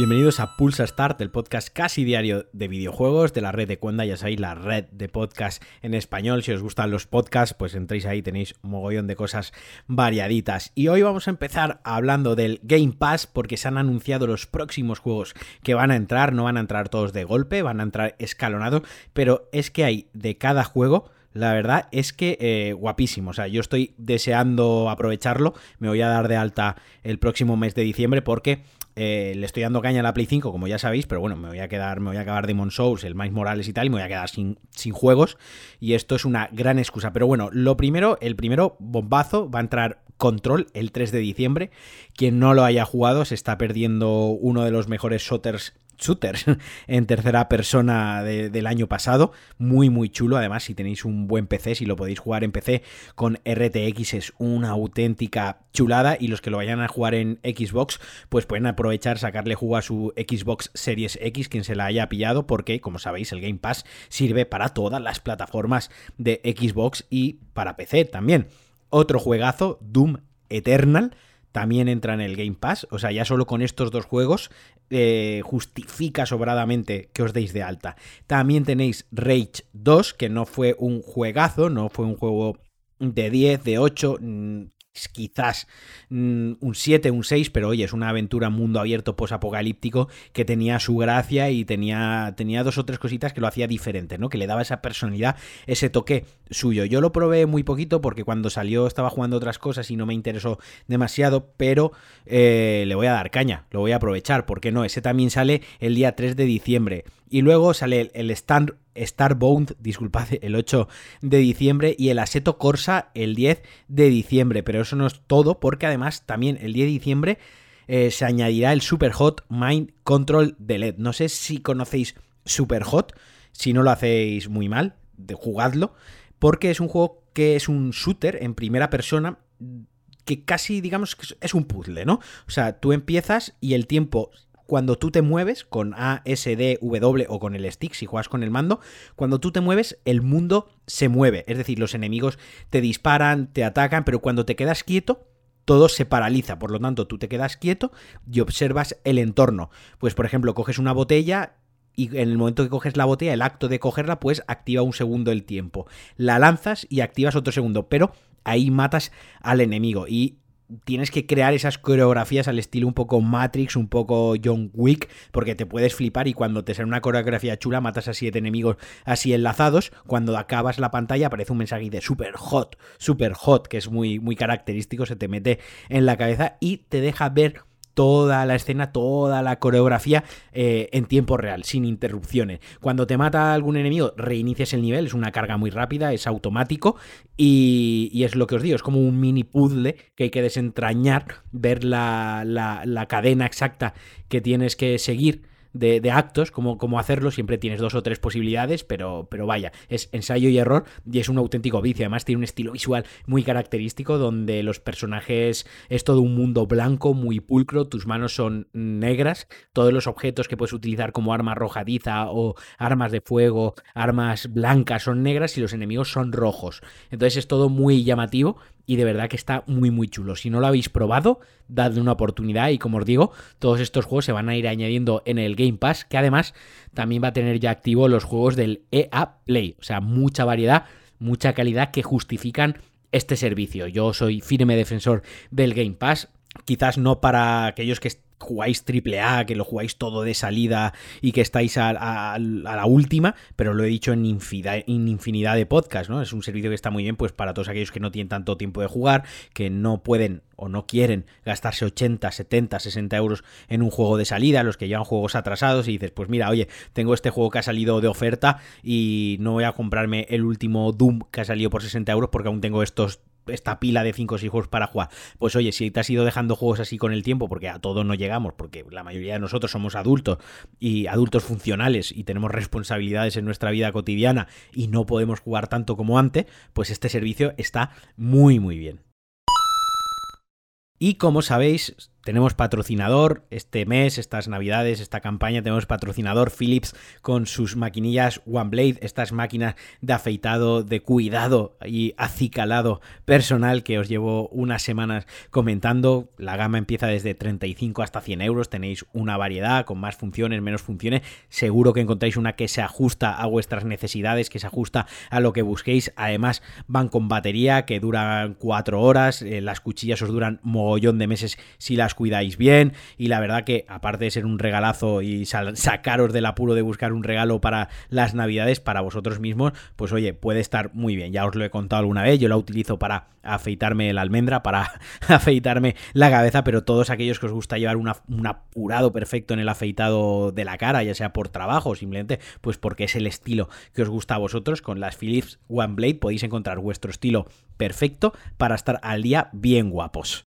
Bienvenidos a Pulsa Start, el podcast casi diario de videojuegos de la red de Cuenda, ya sabéis, la red de podcast en español. Si os gustan los podcasts, pues entréis ahí, tenéis un mogollón de cosas variaditas. Y hoy vamos a empezar hablando del Game Pass, porque se han anunciado los próximos juegos que van a entrar. No van a entrar todos de golpe, van a entrar escalonados, pero es que hay de cada juego la verdad es que eh, guapísimo. O sea, yo estoy deseando aprovecharlo. Me voy a dar de alta el próximo mes de diciembre porque eh, le estoy dando caña a la Play 5, como ya sabéis, pero bueno, me voy a quedar, me voy a acabar Demon Souls, el Miles Morales y tal, y me voy a quedar sin, sin juegos. Y esto es una gran excusa. Pero bueno, lo primero, el primero bombazo va a entrar Control el 3 de diciembre. Quien no lo haya jugado se está perdiendo uno de los mejores shooters shooters en tercera persona del año pasado. Muy, muy chulo. Además, si tenéis un buen PC, si lo podéis jugar en PC con RTX, es una auténtica chulada. Y los que lo vayan a jugar en Xbox, pues pueden aprovechar, sacarle jugo a su Xbox Series X, quien se la haya pillado, porque, como sabéis, el Game Pass sirve para todas las plataformas de Xbox y para PC también. Otro juegazo, Doom Eternal también entra en el Game Pass. O sea, ya solo con estos dos juegos eh, justifica sobradamente que os deis de alta. También tenéis Rage 2, que no fue un juegazo, no fue un juego de 10, de 8, quizás mm, un 7, un 6, pero oye, es una aventura mundo abierto posapocalíptico que tenía su gracia y tenía, tenía dos o tres cositas que lo hacía diferente, ¿no? Que le daba esa personalidad, ese toque suyo. Yo lo probé muy poquito porque cuando salió estaba jugando otras cosas y no me interesó demasiado, pero eh, le voy a dar caña, lo voy a aprovechar, porque no? Ese también sale el día 3 de diciembre. Y luego sale el Stand Starbound, disculpad, el 8 de diciembre y el Aseto Corsa el 10 de diciembre. Pero eso no es todo porque además también el 10 de diciembre eh, se añadirá el Super Hot Mind Control de LED. No sé si conocéis Super Hot, si no lo hacéis muy mal, de jugadlo, porque es un juego que es un shooter en primera persona que casi digamos que es un puzzle, ¿no? O sea, tú empiezas y el tiempo cuando tú te mueves con A, S, D, W o con el stick, si juegas con el mando, cuando tú te mueves, el mundo se mueve. Es decir, los enemigos te disparan, te atacan, pero cuando te quedas quieto, todo se paraliza. Por lo tanto, tú te quedas quieto y observas el entorno. Pues, por ejemplo, coges una botella y en el momento que coges la botella, el acto de cogerla, pues activa un segundo el tiempo. La lanzas y activas otro segundo, pero ahí matas al enemigo. Y tienes que crear esas coreografías al estilo un poco Matrix, un poco John Wick, porque te puedes flipar y cuando te sale una coreografía chula matas a siete enemigos así enlazados, cuando acabas la pantalla aparece un mensaje de super hot, super hot, que es muy, muy característico, se te mete en la cabeza y te deja ver toda la escena, toda la coreografía eh, en tiempo real, sin interrupciones. Cuando te mata algún enemigo, reinicias el nivel, es una carga muy rápida, es automático y, es lo que os digo, es como un mini puzzle que hay que desentrañar, ver la, la cadena exacta que tienes que seguir de, actos, como, hacerlo, siempre tienes dos o tres posibilidades, pero, pero vaya, es ensayo y error y es un auténtico vicio. Además tiene un estilo visual muy característico donde los personajes es todo un mundo blanco, muy pulcro, tus manos son negras, todos los objetos que puedes utilizar como arma arrojadiza o armas de fuego, armas blancas son negras y los enemigos son rojos. Entonces es todo muy llamativo y de verdad que está muy muy chulo. Si no lo habéis probado, dadle una oportunidad y como os digo, todos estos juegos se van a ir añadiendo en el Game Pass, que además también va a tener ya activo los juegos del EA Play, o sea, mucha variedad, mucha calidad que justifican este servicio. Yo soy firme defensor del Game Pass, quizás no para aquellos que jugáis triple A, que lo jugáis todo de salida y que estáis a, la última, pero lo he dicho en infinidad, en infinidad de podcasts, ¿no? Es un servicio que está muy bien pues para todos aquellos que no tienen tanto tiempo de jugar, que no pueden o no quieren gastarse 80, 70, 60 euros en un juego de salida, los que llevan juegos atrasados y dices, pues mira, oye, tengo este juego que ha salido de oferta y no voy a comprarme el último Doom que ha salido por 60 euros porque aún tengo estos esta pila de 5 o 6 juegos para jugar. Pues oye, si te has ido dejando juegos así con el tiempo, porque a todos no llegamos, porque la mayoría de nosotros somos adultos y adultos funcionales y tenemos responsabilidades en nuestra vida cotidiana y no podemos jugar tanto como antes, pues este servicio está muy muy bien. Y como sabéis, tenemos patrocinador este mes, estas navidades, esta campaña, tenemos patrocinador Philips con sus maquinillas OneBlade, estas máquinas de afeitado, de cuidado y acicalado personal que os llevo unas semanas comentando. La gama empieza desde 35 hasta 100 euros, tenéis una variedad con más funciones, menos funciones. Seguro que encontráis una que se ajusta a vuestras necesidades, que se ajusta a lo que busquéis. Además, van con batería que duran 4 horas, eh, las cuchillas os duran mogollón de meses si las cuidáis bien y la verdad que aparte de ser un regalazo y sacaros del apuro de buscar un regalo para las navidades para vosotros mismos, pues oye, puede estar muy bien. Ya os lo he contado alguna vez, yo la utilizo para afeitarme la almendra, para afeitarme la cabeza, pero todos aquellos que os gusta llevar un apurado perfecto en el afeitado de la cara, ya sea por trabajo o simplemente pues porque es el estilo que os gusta a vosotros, con las Philips One Blade podéis encontrar vuestro estilo perfecto para estar al día bien guapos.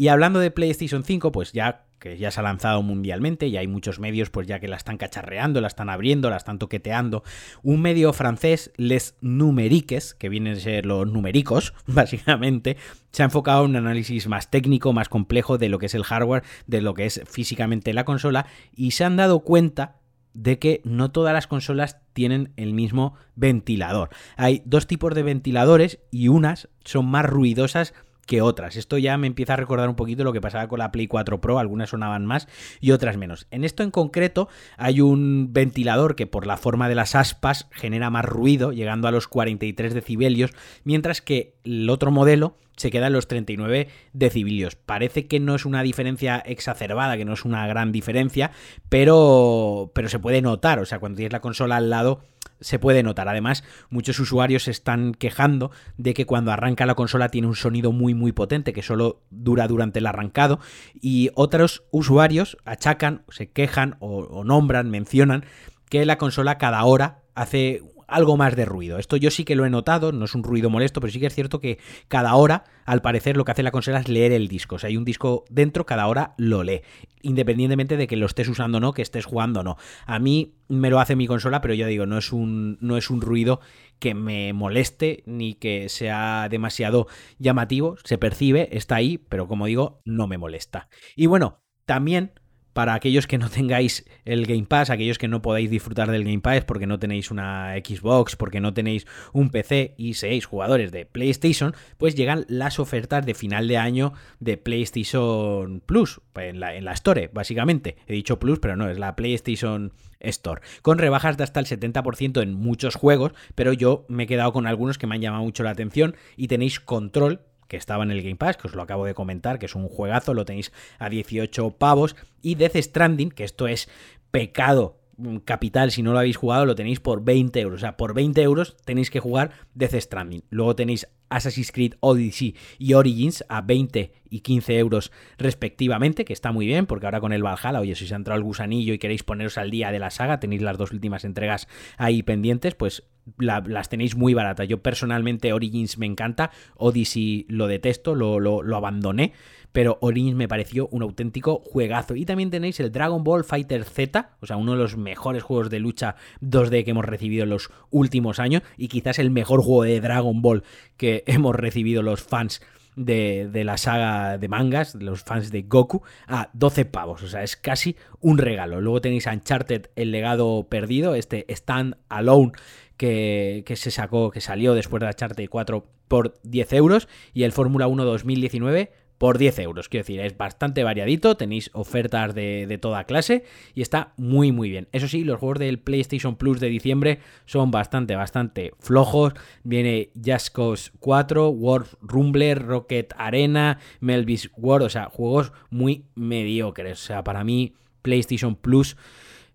Y hablando de PlayStation 5, pues ya que ya se ha lanzado mundialmente y hay muchos medios pues ya que la están cacharreando, la están abriendo, la están toqueteando. Un medio francés, Les Numeriques, que vienen a ser los numéricos, básicamente, se ha enfocado en un análisis más técnico, más complejo de lo que es el hardware, de lo que es físicamente la consola y se han dado cuenta de que no todas las consolas tienen el mismo ventilador. Hay dos tipos de ventiladores y unas son más ruidosas que otras. Esto ya me empieza a recordar un poquito lo que pasaba con la Play 4 Pro, algunas sonaban más y otras menos. En esto en concreto hay un ventilador que por la forma de las aspas genera más ruido, llegando a los 43 decibelios, mientras que el otro modelo se queda en los 39 decibelios. Parece que no es una diferencia exacerbada, que no es una gran diferencia, pero, pero se puede notar, o sea, cuando tienes la consola al lado se puede notar. Además, muchos usuarios se están quejando de que cuando arranca la consola tiene un sonido muy muy potente que solo dura durante el arrancado y otros usuarios achacan, se quejan o, o nombran, mencionan que la consola cada hora hace algo más de ruido. Esto yo sí que lo he notado, no es un ruido molesto, pero sí que es cierto que cada hora, al parecer, lo que hace la consola es leer el disco. O sea, hay un disco dentro, cada hora lo lee. Independientemente de que lo estés usando o no, que estés jugando o no. A mí me lo hace mi consola, pero yo digo, no es un, no es un ruido que me moleste ni que sea demasiado llamativo. Se percibe, está ahí, pero como digo, no me molesta. Y bueno, también para aquellos que no tengáis el Game Pass, aquellos que no podáis disfrutar del Game Pass porque no tenéis una Xbox, porque no tenéis un PC y seáis jugadores de PlayStation, pues llegan las ofertas de final de año de PlayStation Plus, en la, en la Store, básicamente. He dicho Plus, pero no, es la PlayStation Store, con rebajas de hasta el 70% en muchos juegos, pero yo me he quedado con algunos que me han llamado mucho la atención y tenéis control que estaba en el Game Pass, que os lo acabo de comentar, que es un juegazo, lo tenéis a 18 pavos, y Death Stranding, que esto es pecado capital, si no lo habéis jugado, lo tenéis por 20 euros. O sea, por 20 euros tenéis que jugar Death Stranding. Luego tenéis Assassin's Creed Odyssey y Origins a 20 y 15 euros respectivamente, que está muy bien, porque ahora con el Valhalla, oye, si os ha entrado el gusanillo y queréis poneros al día de la saga, tenéis las dos últimas entregas ahí pendientes, pues las tenéis muy baratas. Yo personalmente Origins me encanta, Odyssey lo detesto, lo, lo, abandoné, pero Origins me pareció un auténtico juegazo. Y también tenéis el Dragon Ball Fighter Z, o sea, uno de los mejores juegos de lucha 2D que hemos recibido en los últimos años y quizás el mejor juego de Dragon Ball que hemos recibido los fans de, de, la saga de mangas, los fans de Goku, a 12 pavos. O sea, es casi un regalo. Luego tenéis Uncharted, el legado perdido, este Stand Alone que, se sacó, que salió después de la Charter 4 por 10 euros y el Fórmula 1 2019 por 10 euros. Quiero decir, es bastante variadito, tenéis ofertas de, de, toda clase y está muy muy bien. Eso sí, los juegos del PlayStation Plus de diciembre son bastante, bastante flojos. Viene Just Cause 4, World Rumbler, Rocket Arena, Melvis World, o sea, juegos muy mediocres. O sea, para mí PlayStation Plus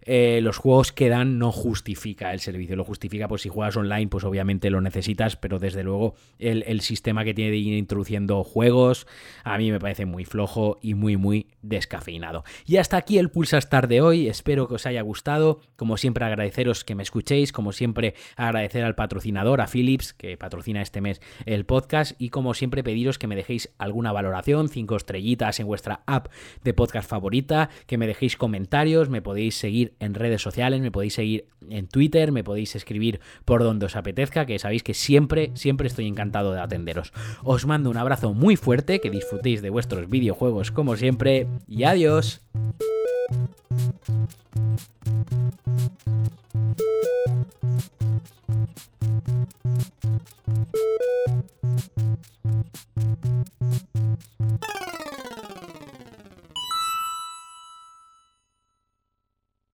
eh, los juegos que dan no justifica el servicio. Lo justifica, pues si juegas online, pues obviamente lo necesitas, pero desde luego el, sistema que tiene de ir introduciendo juegos a mí me parece muy flojo y muy, muy descafeinado. Y hasta aquí el Pulsa Star de hoy. Espero que os haya gustado. Como siempre, agradeceros que me escuchéis. Como siempre, agradecer al patrocinador, a Philips, que patrocina este mes el podcast. Y como siempre, pediros que me dejéis alguna valoración, cinco estrellitas en vuestra app de podcast favorita, que me dejéis comentarios, me podéis en redes sociales, me podéis seguir en Twitter, me podéis escribir por donde os apetezca, que sabéis que siempre, siempre estoy encantado de atenderos. Os mando un abrazo muy fuerte, que disfrutéis de vuestros videojuegos como siempre y adiós.